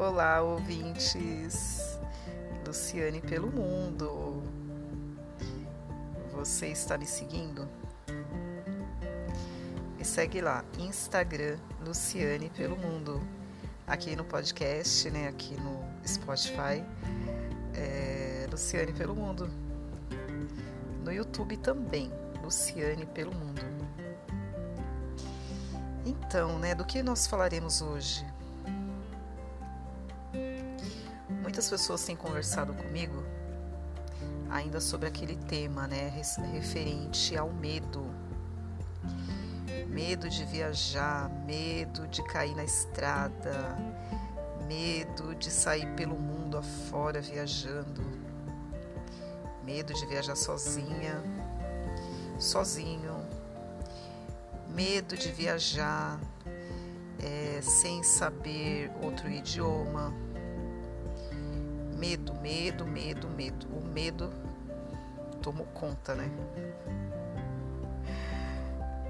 Olá, ouvintes. Luciane pelo mundo. Você está me seguindo? Me segue lá, Instagram Luciane pelo mundo. Aqui no podcast, né? Aqui no Spotify, é Luciane pelo mundo. No YouTube também, Luciane pelo mundo. Então, né? Do que nós falaremos hoje? Muitas pessoas têm conversado comigo ainda sobre aquele tema, né, referente ao medo. Medo de viajar, medo de cair na estrada, medo de sair pelo mundo afora viajando, medo de viajar sozinha, sozinho, medo de viajar é, sem saber outro idioma Medo, medo, medo, medo. O medo tomou conta, né?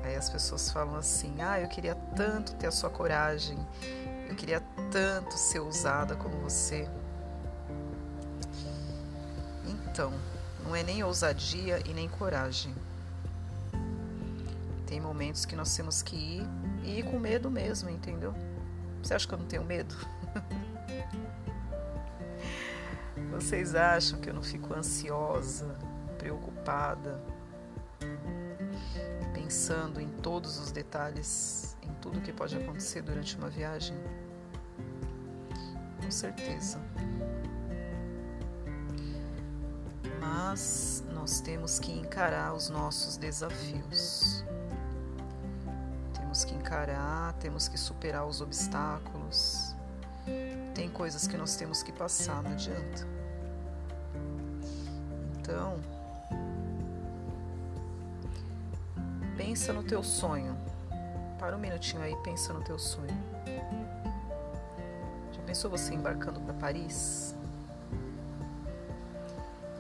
Aí as pessoas falam assim: ah, eu queria tanto ter a sua coragem, eu queria tanto ser usada como você. Então, não é nem ousadia e nem coragem. Tem momentos que nós temos que ir e ir com medo mesmo, entendeu? Você acha que eu não tenho medo? Vocês acham que eu não fico ansiosa, preocupada, pensando em todos os detalhes, em tudo que pode acontecer durante uma viagem? Com certeza. Mas nós temos que encarar os nossos desafios. Temos que encarar, temos que superar os obstáculos. Tem coisas que nós temos que passar, não adianta. Então, pensa no teu sonho. Para um minutinho aí, pensa no teu sonho. Já pensou você embarcando para Paris?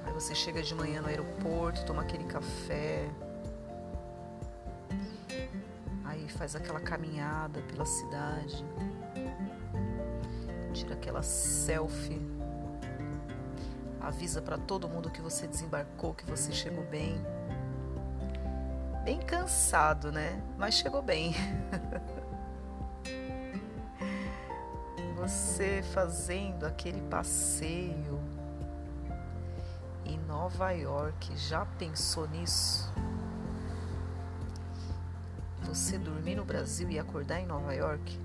Aí você chega de manhã no aeroporto, toma aquele café. Aí faz aquela caminhada pela cidade. Tira aquela selfie avisa para todo mundo que você desembarcou, que você chegou bem. Bem cansado, né? Mas chegou bem. você fazendo aquele passeio em Nova York, já pensou nisso? Você dormir no Brasil e acordar em Nova York?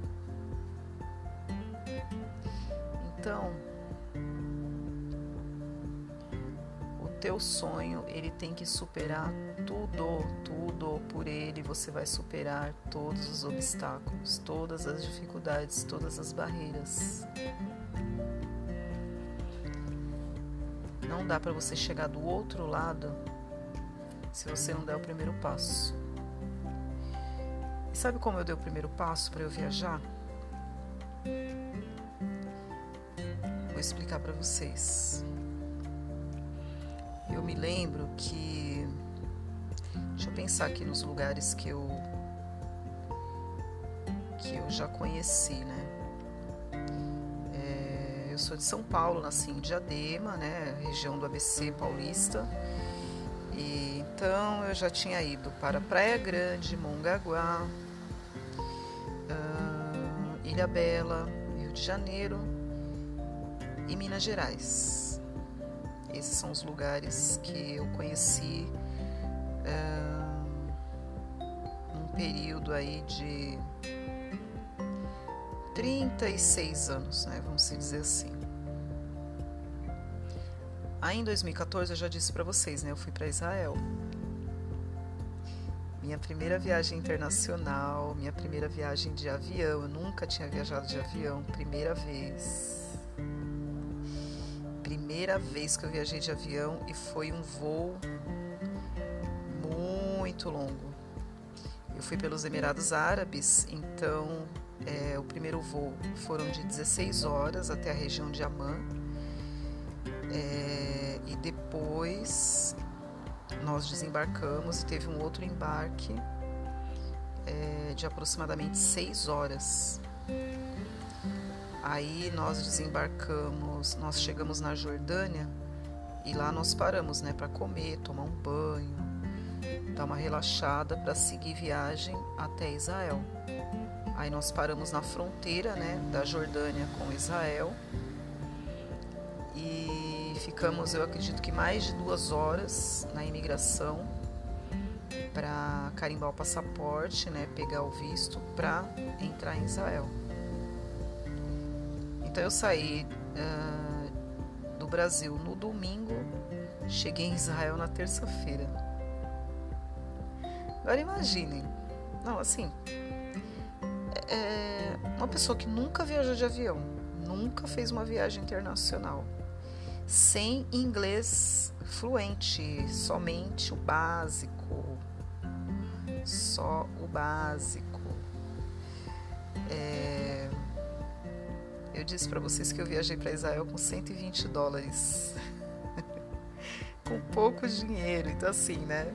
Então, teu sonho, ele tem que superar tudo, tudo por ele. Você vai superar todos os obstáculos, todas as dificuldades, todas as barreiras. Não dá para você chegar do outro lado se você não der o primeiro passo. E sabe como eu dei o primeiro passo para eu viajar? Vou explicar para vocês eu me lembro que. Deixa eu pensar aqui nos lugares que eu. que eu já conheci, né? É, eu sou de São Paulo, nasci em Diadema, né? Região do ABC paulista. E, então eu já tinha ido para Praia Grande, Mongaguá, uh, Ilha Bela, Rio de Janeiro e Minas Gerais. Esses são os lugares que eu conheci uh, num período aí de 36 anos, né? Vamos dizer assim. Aí em 2014 eu já disse para vocês, né? Eu fui para Israel. Minha primeira viagem internacional, minha primeira viagem de avião. Eu nunca tinha viajado de avião, primeira vez primeira vez que eu viajei de avião e foi um voo muito longo. Eu fui pelos Emirados Árabes, então é, o primeiro voo foram de 16 horas até a região de Amman. É, e depois nós desembarcamos e teve um outro embarque é, de aproximadamente 6 horas. Aí nós desembarcamos, nós chegamos na Jordânia e lá nós paramos, né, para comer, tomar um banho, dar uma relaxada para seguir viagem até Israel. Aí nós paramos na fronteira, né, da Jordânia com Israel e ficamos, eu acredito que mais de duas horas na imigração para carimbar o passaporte, né, pegar o visto para entrar em Israel. Então eu saí uh, do Brasil no domingo, cheguei em Israel na terça-feira. Agora imaginem, não, assim, é uma pessoa que nunca viajou de avião, nunca fez uma viagem internacional, sem inglês fluente, somente o básico, só o básico. É, eu disse para vocês que eu viajei para Israel com 120 dólares. com pouco dinheiro. Então, assim, né?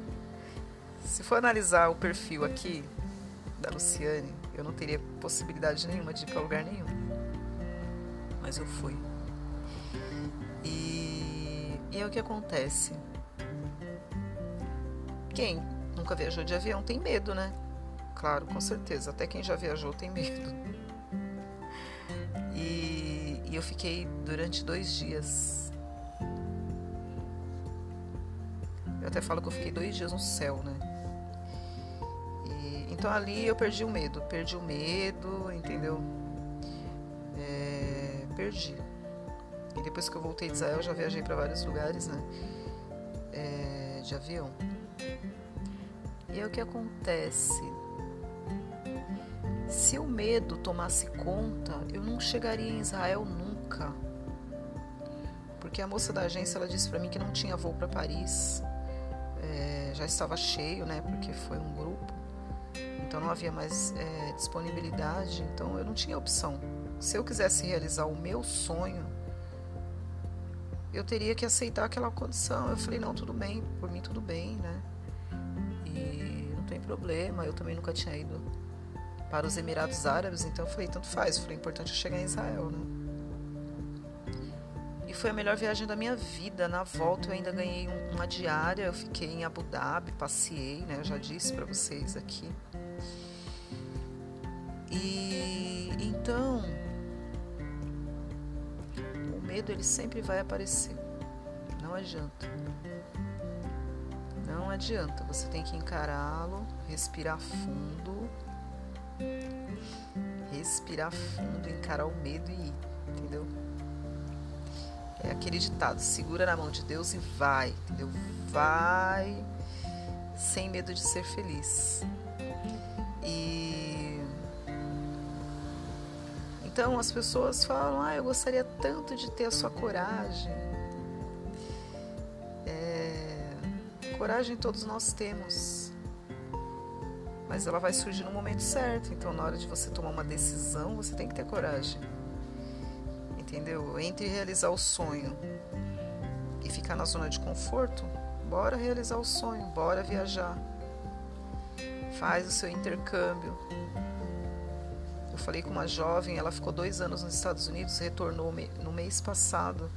Se for analisar o perfil aqui da Luciane, eu não teria possibilidade nenhuma de ir para lugar nenhum. Mas eu fui. E, e é o que acontece. Quem nunca viajou de avião tem medo, né? Claro, com certeza. Até quem já viajou tem medo. Eu fiquei durante dois dias. Eu até falo que eu fiquei dois dias no céu, né? E, então ali eu perdi o medo, perdi o medo, entendeu? É, perdi. E depois que eu voltei de Israel, eu já viajei para vários lugares, né? É, de avião. E é o que acontece se o medo tomasse conta, eu não chegaria em Israel nunca. Porque a moça da agência ela disse para mim que não tinha voo para Paris. É, já estava cheio, né? Porque foi um grupo. Então não havia mais é, disponibilidade. Então eu não tinha opção. Se eu quisesse realizar o meu sonho, eu teria que aceitar aquela condição. Eu falei, não, tudo bem, por mim tudo bem, né? E não tem problema, eu também nunca tinha ido para os Emirados Árabes, então eu falei, tanto faz, eu falei, importante é chegar em Israel, né? Foi a melhor viagem da minha vida. Na volta eu ainda ganhei uma diária, eu fiquei em Abu Dhabi, passei, né? Eu já disse para vocês aqui. E então o medo ele sempre vai aparecer. Não adianta. Não adianta, você tem que encará-lo, respirar fundo respirar fundo, encarar o medo e ir, entendeu? É aquele ditado: segura na mão de Deus e vai, entendeu? Vai sem medo de ser feliz. E então as pessoas falam: ah, eu gostaria tanto de ter a sua coragem. É... Coragem todos nós temos mas ela vai surgir no momento certo. Então, na hora de você tomar uma decisão, você tem que ter coragem. Entendeu? Entre realizar o sonho e ficar na zona de conforto, bora realizar o sonho, bora viajar. Faz o seu intercâmbio. Eu falei com uma jovem, ela ficou dois anos nos Estados Unidos, retornou no mês passado.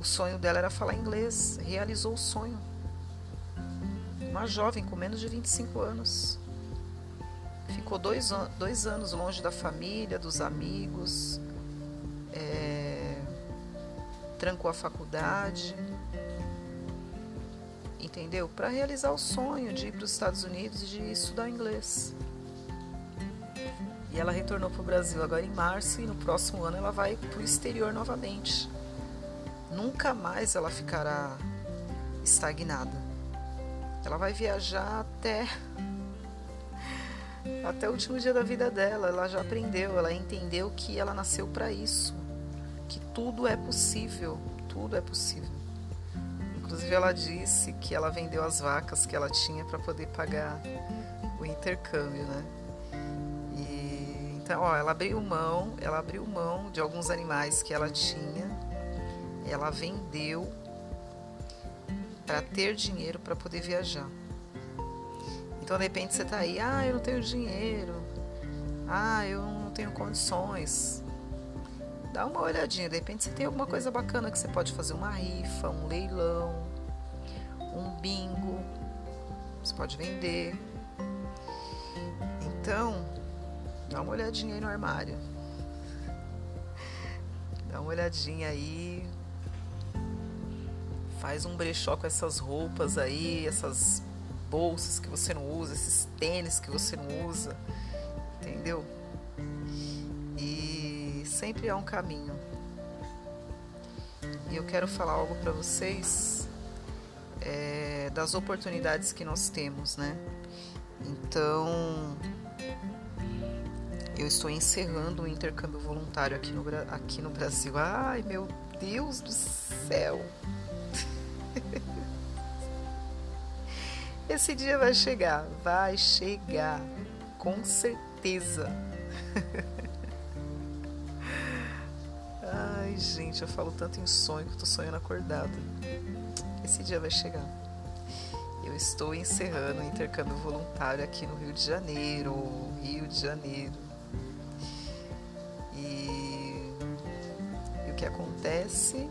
O sonho dela era falar inglês, realizou o sonho. Uma jovem com menos de 25 anos. Ficou dois, dois anos longe da família, dos amigos, trancou a faculdade, entendeu? Para realizar o sonho de ir para os Estados Unidos e de estudar inglês. E ela retornou para o Brasil agora em março e no próximo ano ela vai para o exterior novamente. Nunca mais ela ficará estagnada. Ela vai viajar até até o último dia da vida dela. Ela já aprendeu, ela entendeu que ela nasceu para isso, que tudo é possível, tudo é possível. Inclusive ela disse que ela vendeu as vacas que ela tinha para poder pagar o intercâmbio, né? E, então, ó, ela abriu mão, ela abriu mão de alguns animais que ela tinha, ela vendeu para ter dinheiro para poder viajar. Então, de repente, você está aí, ah, eu não tenho dinheiro, ah, eu não tenho condições. Dá uma olhadinha. De repente você tem alguma coisa bacana que você pode fazer uma rifa, um leilão, um bingo. Você pode vender. Então, dá uma olhadinha aí no armário. Dá uma olhadinha aí. Faz um brechó com essas roupas aí, essas bolsas que você não usa, esses tênis que você não usa. Entendeu? Sempre há um caminho. E eu quero falar algo para vocês é, das oportunidades que nós temos, né? Então, eu estou encerrando o intercâmbio voluntário aqui no, aqui no Brasil. Ai, meu Deus do céu! Esse dia vai chegar, vai chegar, com certeza. eu falo tanto em sonho que eu tô sonhando acordada. Esse dia vai chegar. Eu estou encerrando o intercâmbio voluntário aqui no Rio de Janeiro. Rio de Janeiro. E, e o que acontece?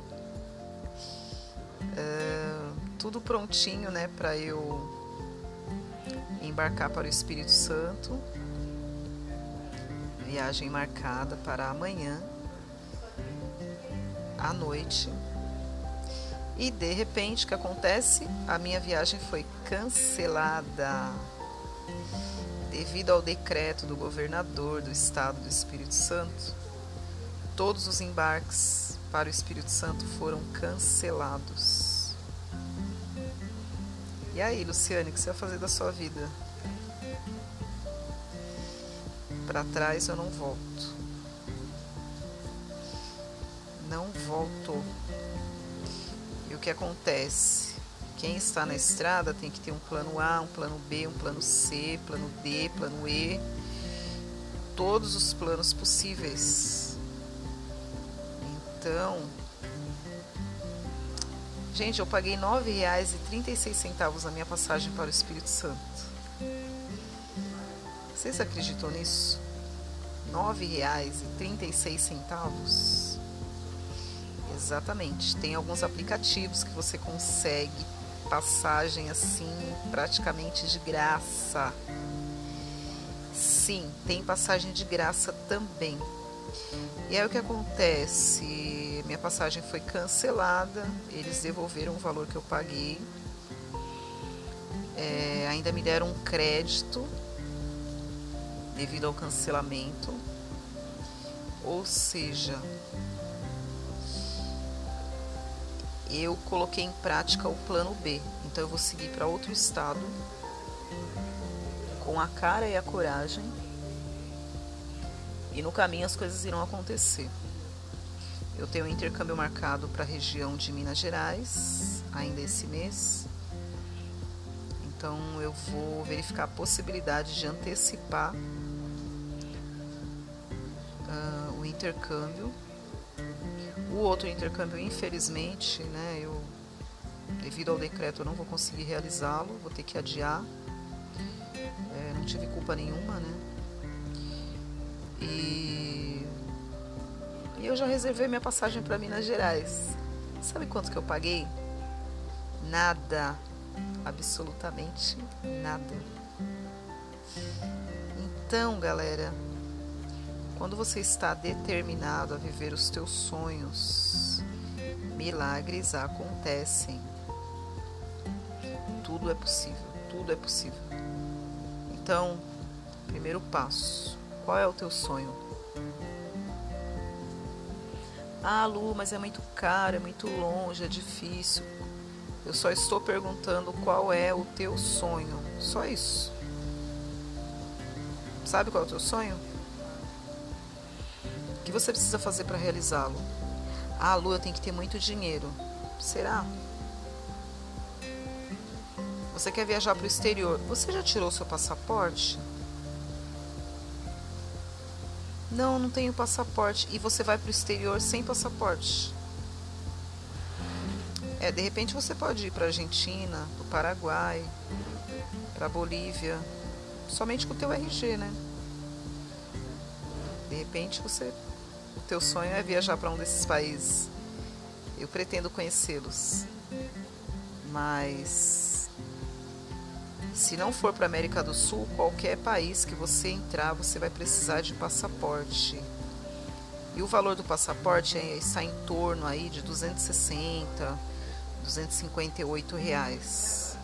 É, tudo prontinho, né, para eu embarcar para o Espírito Santo. Viagem marcada para amanhã à noite. E de repente, o que acontece? A minha viagem foi cancelada devido ao decreto do governador do estado do Espírito Santo. Todos os embarques para o Espírito Santo foram cancelados. E aí, Luciane, o que você vai fazer da sua vida? Para trás eu não volto. Não volto que acontece? Quem está na estrada tem que ter um plano A, um plano B, um plano C, plano D, plano E, todos os planos possíveis. Então, gente, eu paguei R$ 9,36 na minha passagem para o Espírito Santo. Vocês acreditam nisso? R$ 9,36. Exatamente. Tem alguns aplicativos que você consegue passagem assim praticamente de graça. Sim, tem passagem de graça também. E aí o que acontece? Minha passagem foi cancelada, eles devolveram o valor que eu paguei. É, ainda me deram um crédito devido ao cancelamento. Ou seja, eu coloquei em prática o plano B. Então eu vou seguir para outro estado com a cara e a coragem. E no caminho as coisas irão acontecer. Eu tenho um intercâmbio marcado para a região de Minas Gerais ainda esse mês. Então eu vou verificar a possibilidade de antecipar uh, o intercâmbio o outro intercâmbio, infelizmente, né, eu, devido ao decreto, eu não vou conseguir realizá-lo, vou ter que adiar. É, não tive culpa nenhuma, né? E, e eu já reservei minha passagem para Minas Gerais. Sabe quanto que eu paguei? Nada. Absolutamente nada. Então, galera, quando você está determinado a viver os teus sonhos, milagres acontecem. Tudo é possível, tudo é possível. Então, primeiro passo: qual é o teu sonho? Ah, Lu, mas é muito caro, é muito longe, é difícil. Eu só estou perguntando qual é o teu sonho. Só isso. Sabe qual é o teu sonho? Que você precisa fazer para realizá-lo? Ah, Lu, eu tenho que ter muito dinheiro. Será? Você quer viajar para o exterior? Você já tirou seu passaporte? Não, não tenho passaporte. E você vai para o exterior sem passaporte? É, de repente você pode ir para Argentina, para o Paraguai, para Bolívia, somente com o teu RG, né? De repente você o teu sonho é viajar para um desses países, eu pretendo conhecê-los. Mas se não for para América do Sul, qualquer país que você entrar, você vai precisar de passaporte. E o valor do passaporte é, está em torno aí de 260, 258 reais.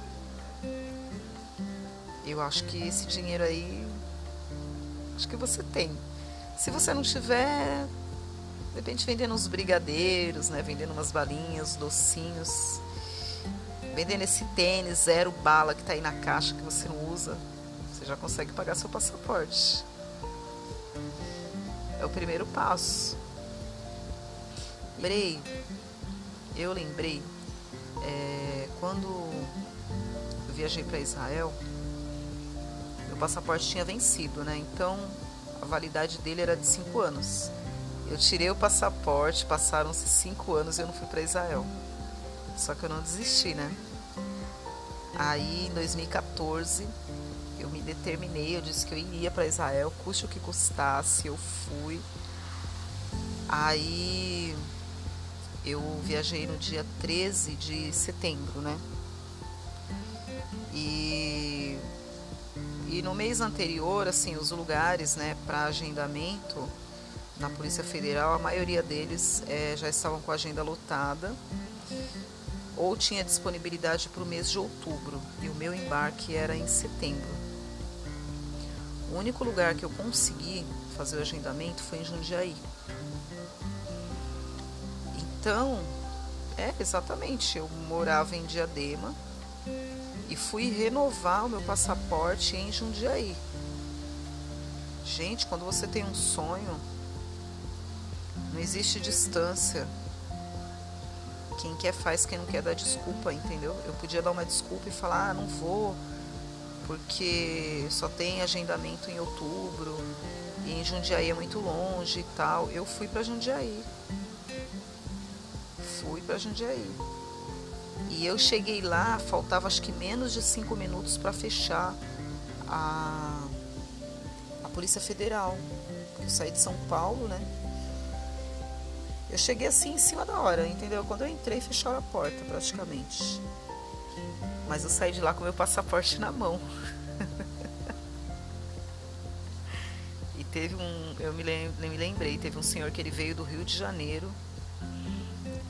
Eu acho que esse dinheiro aí, acho que você tem. Se você não tiver, de repente vendendo uns brigadeiros, né? Vendendo umas balinhas, docinhos. Vendendo esse tênis zero bala que tá aí na caixa que você não usa. Você já consegue pagar seu passaporte. É o primeiro passo. Lembrei, eu lembrei, é, quando eu viajei para Israel, meu passaporte tinha vencido, né? Então validade dele era de cinco anos. Eu tirei o passaporte, passaram-se cinco anos e eu não fui para Israel. Só que eu não desisti, né? Aí em 2014 eu me determinei, eu disse que eu iria para Israel, custe o que custasse, eu fui. Aí eu viajei no dia 13 de setembro, né? No mês anterior, assim, os lugares, né, para agendamento na Polícia Federal, a maioria deles é, já estavam com a agenda lotada ou tinha disponibilidade para o mês de outubro e o meu embarque era em setembro. O único lugar que eu consegui fazer o agendamento foi em Jundiaí. Então, é exatamente, eu morava em Diadema e fui renovar o meu passaporte em Jundiaí. Gente, quando você tem um sonho, não existe distância. Quem quer faz, quem não quer dá desculpa, entendeu? Eu podia dar uma desculpa e falar, ah, não vou, porque só tem agendamento em outubro, e em Jundiaí é muito longe e tal. Eu fui para Jundiaí. Fui para Jundiaí. E eu cheguei lá, faltava acho que menos de cinco minutos para fechar a, a Polícia Federal. Eu saí de São Paulo, né? Eu cheguei assim em cima da hora, entendeu? Quando eu entrei, fecharam a porta praticamente. Mas eu saí de lá com meu passaporte na mão. e teve um, eu me, me lembrei, teve um senhor que ele veio do Rio de Janeiro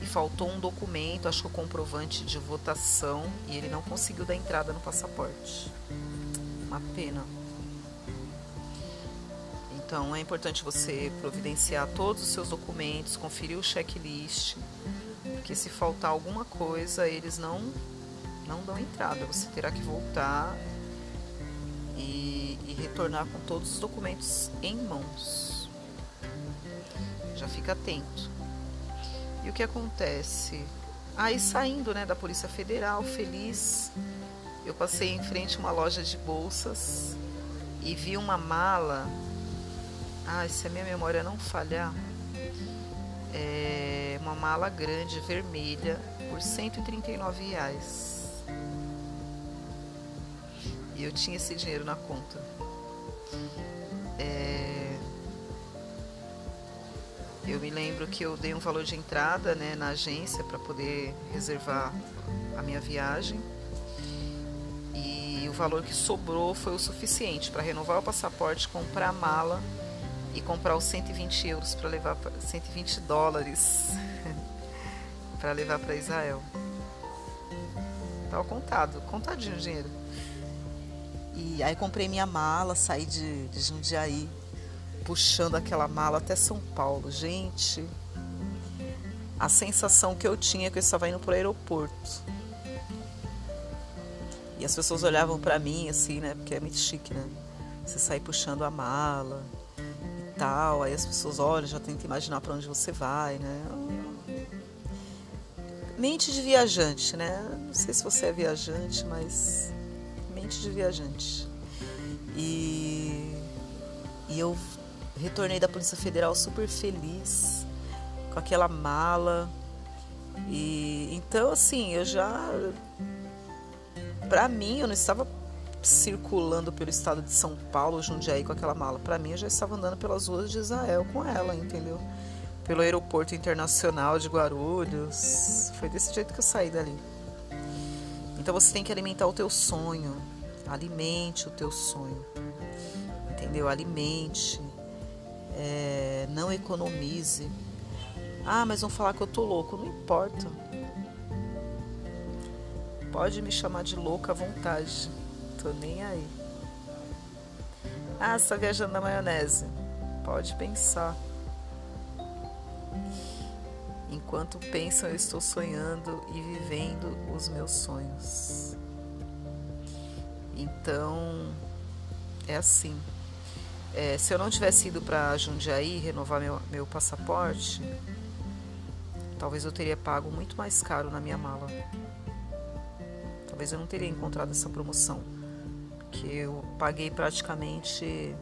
faltou um documento, acho que o comprovante de votação, e ele não conseguiu dar entrada no passaporte. Uma pena. Então é importante você providenciar todos os seus documentos, conferir o checklist, porque se faltar alguma coisa, eles não não dão entrada. Você terá que voltar e, e retornar com todos os documentos em mãos. Já fica atento. E o que acontece? Aí saindo né, da Polícia Federal, feliz, eu passei em frente a uma loja de bolsas e vi uma mala ah, se a minha memória não falhar, é uma mala grande vermelha por 139 reais. E eu tinha esse dinheiro na conta. É... Eu me lembro que eu dei um valor de entrada né, na agência para poder reservar a minha viagem. E o valor que sobrou foi o suficiente para renovar o passaporte, comprar a mala e comprar os 120 euros para levar 120 dólares para levar para Israel. Tava contado, contadinho o dinheiro. E aí comprei minha mala, saí de, de Jundiaí, puxando aquela mala até São Paulo. Gente, a sensação que eu tinha é que eu estava indo para o aeroporto. E as pessoas olhavam para mim assim, né? Porque é muito chique, né? Você sair puxando a mala tal, aí as pessoas olham, já tentam imaginar para onde você vai, né? Mente de viajante, né? Não sei se você é viajante, mas mente de viajante. E, e eu retornei da Polícia Federal super feliz com aquela mala. E então assim, eu já para mim eu não estava circulando pelo estado de São Paulo, Jundiaí, com aquela mala. Para mim, eu já estava andando pelas ruas de Israel com ela, entendeu? Pelo aeroporto internacional de Guarulhos. Foi desse jeito que eu saí dali. Então você tem que alimentar o teu sonho. Alimente o teu sonho. Entendeu? Alimente. É, não economize. Ah, mas vão falar que eu tô louco. Não importa. Pode me chamar de louca à vontade. Tô nem aí. Ah, você tá viajando na maionese. Pode pensar. Enquanto pensam, eu estou sonhando e vivendo os meus sonhos. Então, é assim. É, se eu não tivesse ido para Jundiaí renovar meu, meu passaporte, talvez eu teria pago muito mais caro na minha mala. Talvez eu não teria encontrado essa promoção que eu paguei praticamente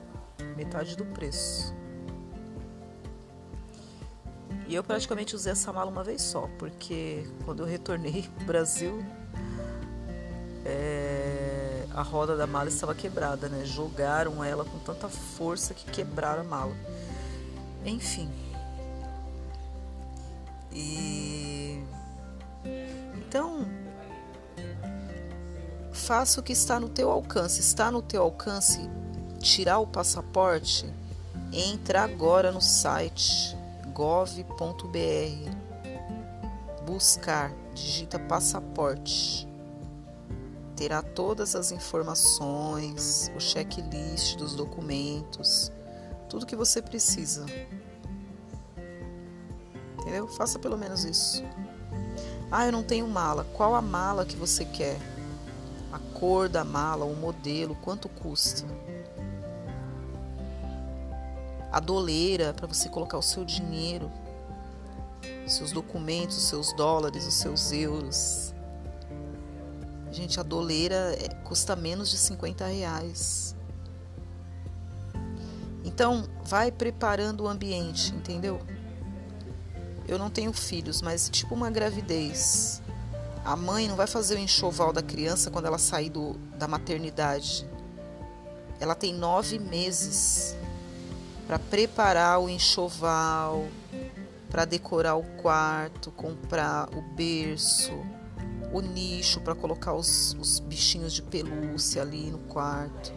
metade do preço. E eu praticamente usei essa mala uma vez só, porque quando eu retornei pro Brasil, é, a roda da mala estava quebrada, né? Jogaram ela com tanta força que quebraram a mala. Enfim. E então faça o que está no teu alcance. Está no teu alcance tirar o passaporte? Entra agora no site gov.br. Buscar, digita passaporte. Terá todas as informações, o checklist dos documentos, tudo que você precisa. Entendeu? Faça pelo menos isso. Ah, eu não tenho mala. Qual a mala que você quer? a cor da mala, o modelo, quanto custa. A doleira para você colocar o seu dinheiro, seus documentos, os seus dólares, os seus euros. Gente, a doleira é, custa menos de 50 reais. Então, vai preparando o ambiente, entendeu? Eu não tenho filhos, mas tipo uma gravidez. A mãe não vai fazer o enxoval da criança quando ela sair do, da maternidade. Ela tem nove meses para preparar o enxoval, para decorar o quarto, comprar o berço, o nicho para colocar os, os bichinhos de pelúcia ali no quarto,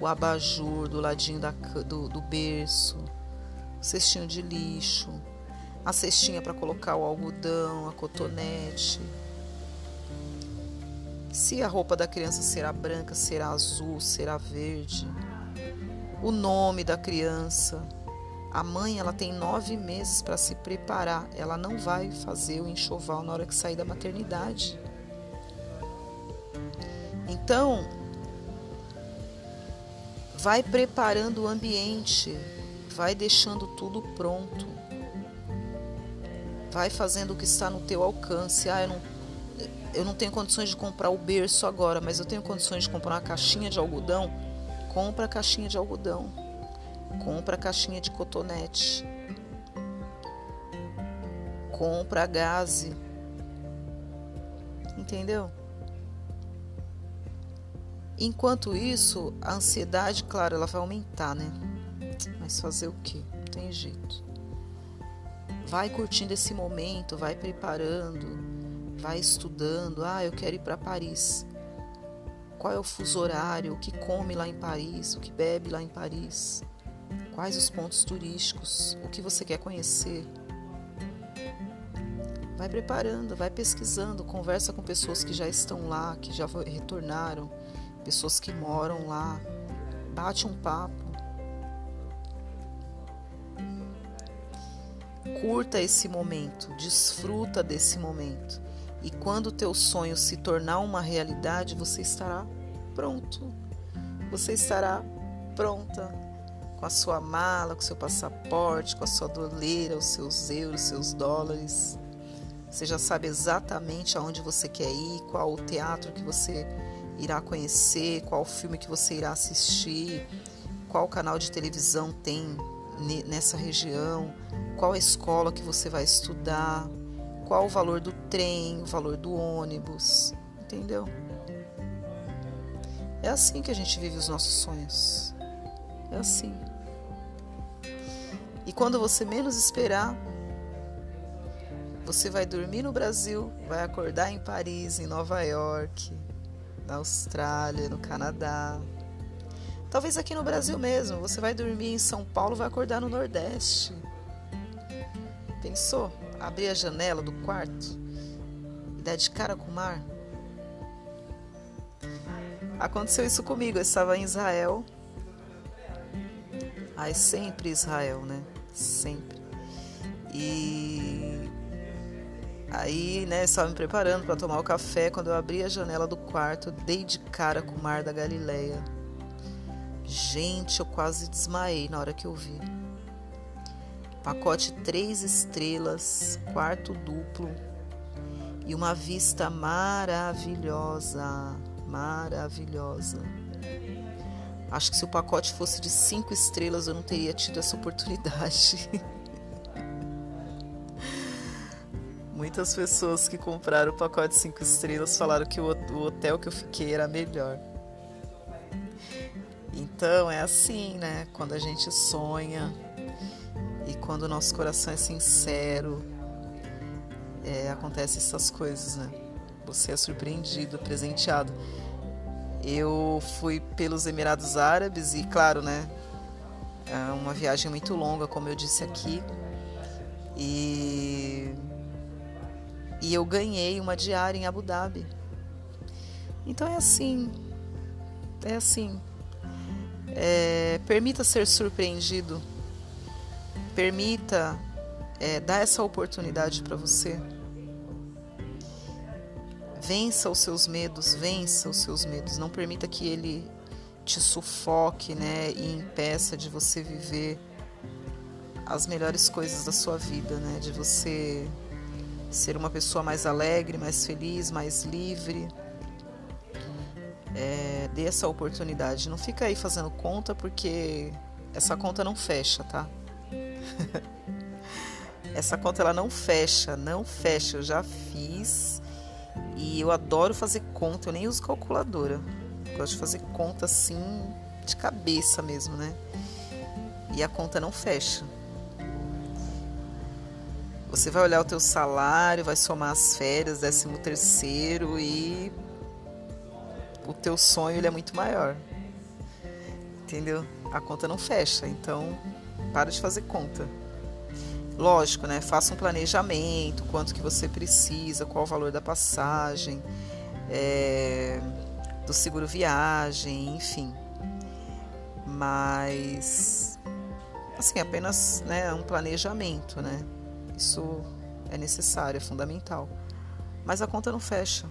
o abajur do ladinho da, do, do berço, o cestinho de lixo a cestinha para colocar o algodão, a cotonete. Se a roupa da criança será branca, será azul, será verde. O nome da criança. A mãe ela tem nove meses para se preparar. Ela não vai fazer o enxoval na hora que sair da maternidade. Então, vai preparando o ambiente, vai deixando tudo pronto. Vai fazendo o que está no teu alcance. Ah, eu não, eu não tenho condições de comprar o berço agora, mas eu tenho condições de comprar uma caixinha de algodão. Compra a caixinha de algodão. Compra a caixinha de cotonete. Compra a gaze. Entendeu? Enquanto isso, a ansiedade, claro, ela vai aumentar, né? Mas fazer o quê? Não tem jeito. Vai curtindo esse momento, vai preparando, vai estudando. Ah, eu quero ir para Paris. Qual é o fuso horário? O que come lá em Paris? O que bebe lá em Paris? Quais os pontos turísticos? O que você quer conhecer? Vai preparando, vai pesquisando, conversa com pessoas que já estão lá, que já retornaram, pessoas que moram lá. Bate um papo Curta esse momento, desfruta desse momento. E quando o teu sonho se tornar uma realidade, você estará pronto. Você estará pronta com a sua mala, com o seu passaporte, com a sua doleira, os seus euros, seus dólares. Você já sabe exatamente aonde você quer ir, qual o teatro que você irá conhecer, qual filme que você irá assistir, qual canal de televisão tem nessa região, qual escola que você vai estudar, qual o valor do trem, o valor do ônibus, entendeu? É assim que a gente vive os nossos sonhos. É assim. E quando você menos esperar, você vai dormir no Brasil, vai acordar em Paris, em Nova York, na Austrália, no Canadá. Talvez aqui no Brasil mesmo, você vai dormir em São Paulo, vai acordar no Nordeste. Pensou? Abrir a janela do quarto e dar de cara com o mar? Aconteceu isso comigo, eu estava em Israel. Ai, sempre Israel, né? Sempre. E aí, né, estava me preparando para tomar o café. Quando eu abri a janela do quarto, dei de cara com o mar da Galileia. Gente, eu quase desmaiei na hora que eu vi. Pacote três estrelas, quarto duplo e uma vista maravilhosa maravilhosa. Acho que se o pacote fosse de cinco estrelas, eu não teria tido essa oportunidade. Muitas pessoas que compraram o pacote cinco estrelas falaram que o hotel que eu fiquei era melhor. Então é assim, né? Quando a gente sonha e quando o nosso coração é sincero, é, acontecem essas coisas, né? Você é surpreendido, presenteado. Eu fui pelos Emirados Árabes e, claro, né? É uma viagem muito longa, como eu disse aqui. E, e eu ganhei uma diária em Abu Dhabi. Então é assim. É assim. É, permita ser surpreendido. Permita é, dar essa oportunidade para você. Vença os seus medos, vença os seus medos. Não permita que ele te sufoque, né, e impeça de você viver as melhores coisas da sua vida, né, de você ser uma pessoa mais alegre, mais feliz, mais livre. É, dê essa oportunidade. Não fica aí fazendo conta porque essa conta não fecha, tá? essa conta ela não fecha, não fecha. Eu já fiz e eu adoro fazer conta, eu nem uso calculadora. Gosto de fazer conta assim, de cabeça mesmo, né? E a conta não fecha. Você vai olhar o teu salário, vai somar as férias, décimo terceiro e o teu sonho ele é muito maior. Entendeu? A conta não fecha, então para de fazer conta. Lógico, né? Faça um planejamento, quanto que você precisa, qual o valor da passagem, é, do seguro viagem, enfim. Mas assim, apenas né, um planejamento, né? Isso é necessário, é fundamental. Mas a conta não fecha.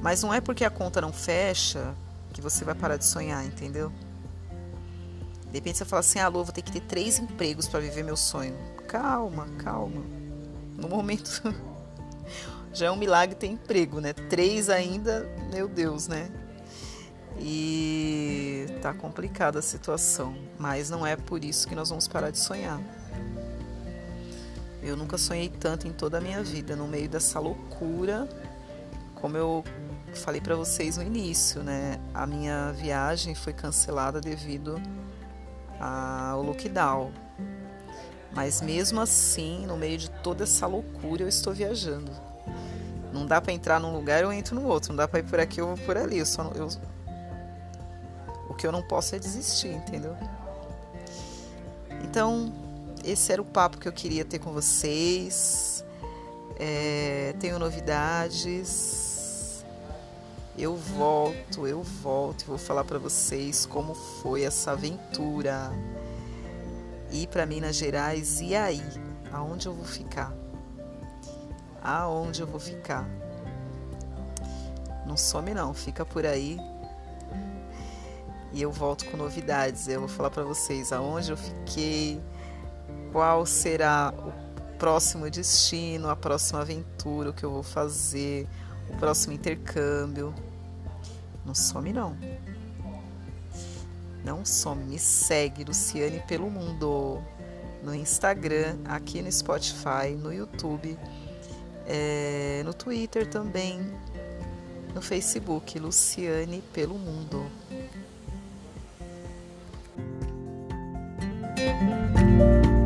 Mas não é porque a conta não fecha que você vai parar de sonhar, entendeu? De repente você fala assim: Lu, vou ter que ter três empregos para viver meu sonho. Calma, calma. No momento já é um milagre ter emprego, né? Três ainda, meu Deus, né? E tá complicada a situação, mas não é por isso que nós vamos parar de sonhar. Eu nunca sonhei tanto em toda a minha vida, no meio dessa loucura, como eu falei para vocês no início, né? A minha viagem foi cancelada devido ao lockdown. Mas mesmo assim, no meio de toda essa loucura, eu estou viajando. Não dá para entrar num lugar, eu entro no outro. Não dá para ir por aqui, eu vou por ali. Eu só, eu... O que eu não posso é desistir, entendeu? Então, esse era o papo que eu queria ter com vocês. É, tenho novidades. Eu volto, eu volto e vou falar para vocês como foi essa aventura ir para Minas Gerais e aí? Aonde eu vou ficar? Aonde eu vou ficar? Não some não, fica por aí. E eu volto com novidades. Eu vou falar para vocês aonde eu fiquei, qual será o próximo destino, a próxima aventura, o que eu vou fazer, o próximo intercâmbio. Não some não. Não some, me segue, Luciane pelo Mundo, no Instagram, aqui no Spotify, no YouTube, é, no Twitter também. no Facebook Luciane pelo Mundo. Música